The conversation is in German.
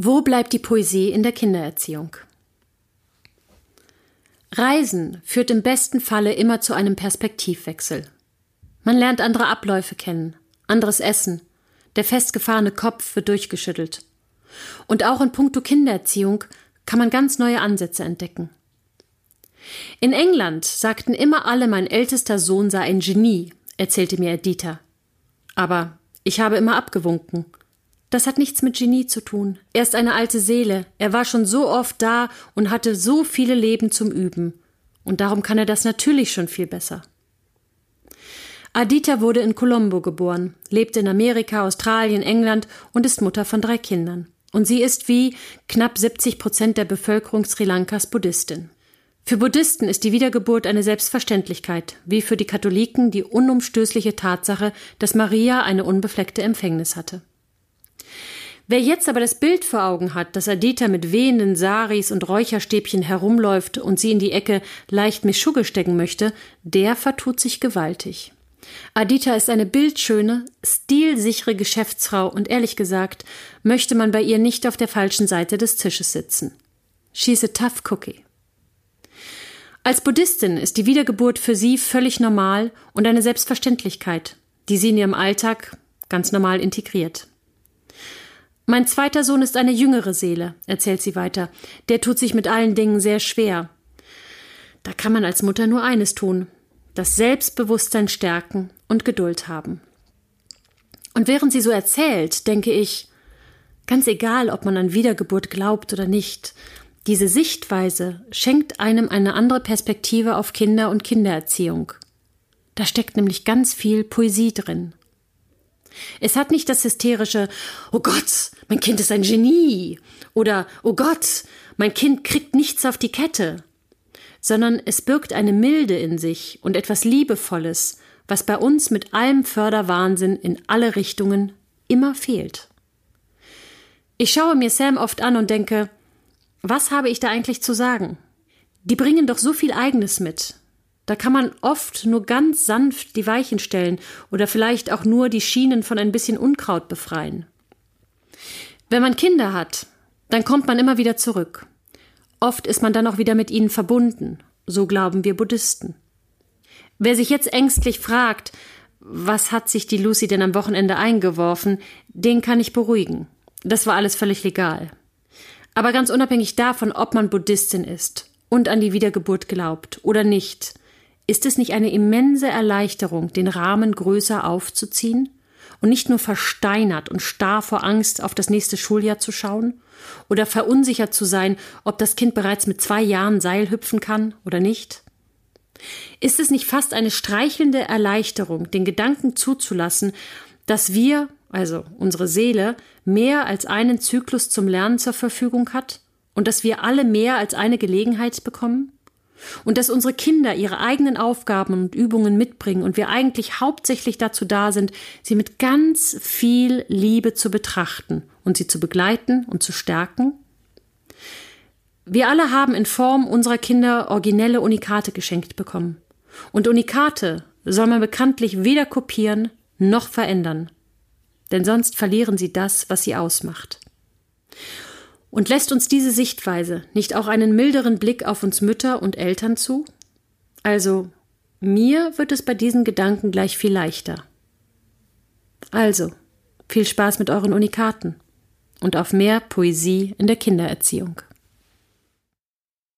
Wo bleibt die Poesie in der Kindererziehung? Reisen führt im besten Falle immer zu einem Perspektivwechsel. Man lernt andere Abläufe kennen, anderes Essen, der festgefahrene Kopf wird durchgeschüttelt. Und auch in puncto Kindererziehung kann man ganz neue Ansätze entdecken. In England sagten immer alle, mein ältester Sohn sei ein Genie, erzählte mir Editha. Aber ich habe immer abgewunken. Das hat nichts mit Genie zu tun. Er ist eine alte Seele. Er war schon so oft da und hatte so viele Leben zum Üben. Und darum kann er das natürlich schon viel besser. Adita wurde in Colombo geboren, lebt in Amerika, Australien, England und ist Mutter von drei Kindern. Und sie ist wie knapp 70 Prozent der Bevölkerung Sri Lankas Buddhistin. Für Buddhisten ist die Wiedergeburt eine Selbstverständlichkeit, wie für die Katholiken die unumstößliche Tatsache, dass Maria eine unbefleckte Empfängnis hatte. Wer jetzt aber das Bild vor Augen hat, dass Adita mit wehenden Saris und Räucherstäbchen herumläuft und sie in die Ecke leicht Mischugge stecken möchte, der vertut sich gewaltig. Adita ist eine bildschöne, stilsichere Geschäftsfrau und ehrlich gesagt möchte man bei ihr nicht auf der falschen Seite des Tisches sitzen. She's a tough cookie. Als Buddhistin ist die Wiedergeburt für sie völlig normal und eine Selbstverständlichkeit, die sie in ihrem Alltag ganz normal integriert. Mein zweiter Sohn ist eine jüngere Seele, erzählt sie weiter. Der tut sich mit allen Dingen sehr schwer. Da kann man als Mutter nur eines tun, das Selbstbewusstsein stärken und Geduld haben. Und während sie so erzählt, denke ich, ganz egal, ob man an Wiedergeburt glaubt oder nicht, diese Sichtweise schenkt einem eine andere Perspektive auf Kinder und Kindererziehung. Da steckt nämlich ganz viel Poesie drin. Es hat nicht das hysterische Oh Gott, mein Kind ist ein Genie oder Oh Gott, mein Kind kriegt nichts auf die Kette, sondern es birgt eine Milde in sich und etwas Liebevolles, was bei uns mit allem Förderwahnsinn in alle Richtungen immer fehlt. Ich schaue mir Sam oft an und denke, was habe ich da eigentlich zu sagen? Die bringen doch so viel Eigenes mit. Da kann man oft nur ganz sanft die Weichen stellen oder vielleicht auch nur die Schienen von ein bisschen Unkraut befreien. Wenn man Kinder hat, dann kommt man immer wieder zurück. Oft ist man dann auch wieder mit ihnen verbunden, so glauben wir Buddhisten. Wer sich jetzt ängstlich fragt, was hat sich die Lucy denn am Wochenende eingeworfen, den kann ich beruhigen. Das war alles völlig legal. Aber ganz unabhängig davon, ob man Buddhistin ist und an die Wiedergeburt glaubt oder nicht, ist es nicht eine immense Erleichterung, den Rahmen größer aufzuziehen und nicht nur versteinert und starr vor Angst auf das nächste Schuljahr zu schauen oder verunsichert zu sein, ob das Kind bereits mit zwei Jahren Seil hüpfen kann oder nicht? Ist es nicht fast eine streichelnde Erleichterung, den Gedanken zuzulassen, dass wir, also unsere Seele, mehr als einen Zyklus zum Lernen zur Verfügung hat und dass wir alle mehr als eine Gelegenheit bekommen? Und dass unsere Kinder ihre eigenen Aufgaben und Übungen mitbringen und wir eigentlich hauptsächlich dazu da sind, sie mit ganz viel Liebe zu betrachten und sie zu begleiten und zu stärken? Wir alle haben in Form unserer Kinder originelle Unikate geschenkt bekommen. Und Unikate soll man bekanntlich weder kopieren noch verändern denn sonst verlieren sie das, was sie ausmacht. Und lässt uns diese Sichtweise nicht auch einen milderen Blick auf uns Mütter und Eltern zu? Also, mir wird es bei diesen Gedanken gleich viel leichter. Also, viel Spaß mit euren Unikaten und auf mehr Poesie in der Kindererziehung.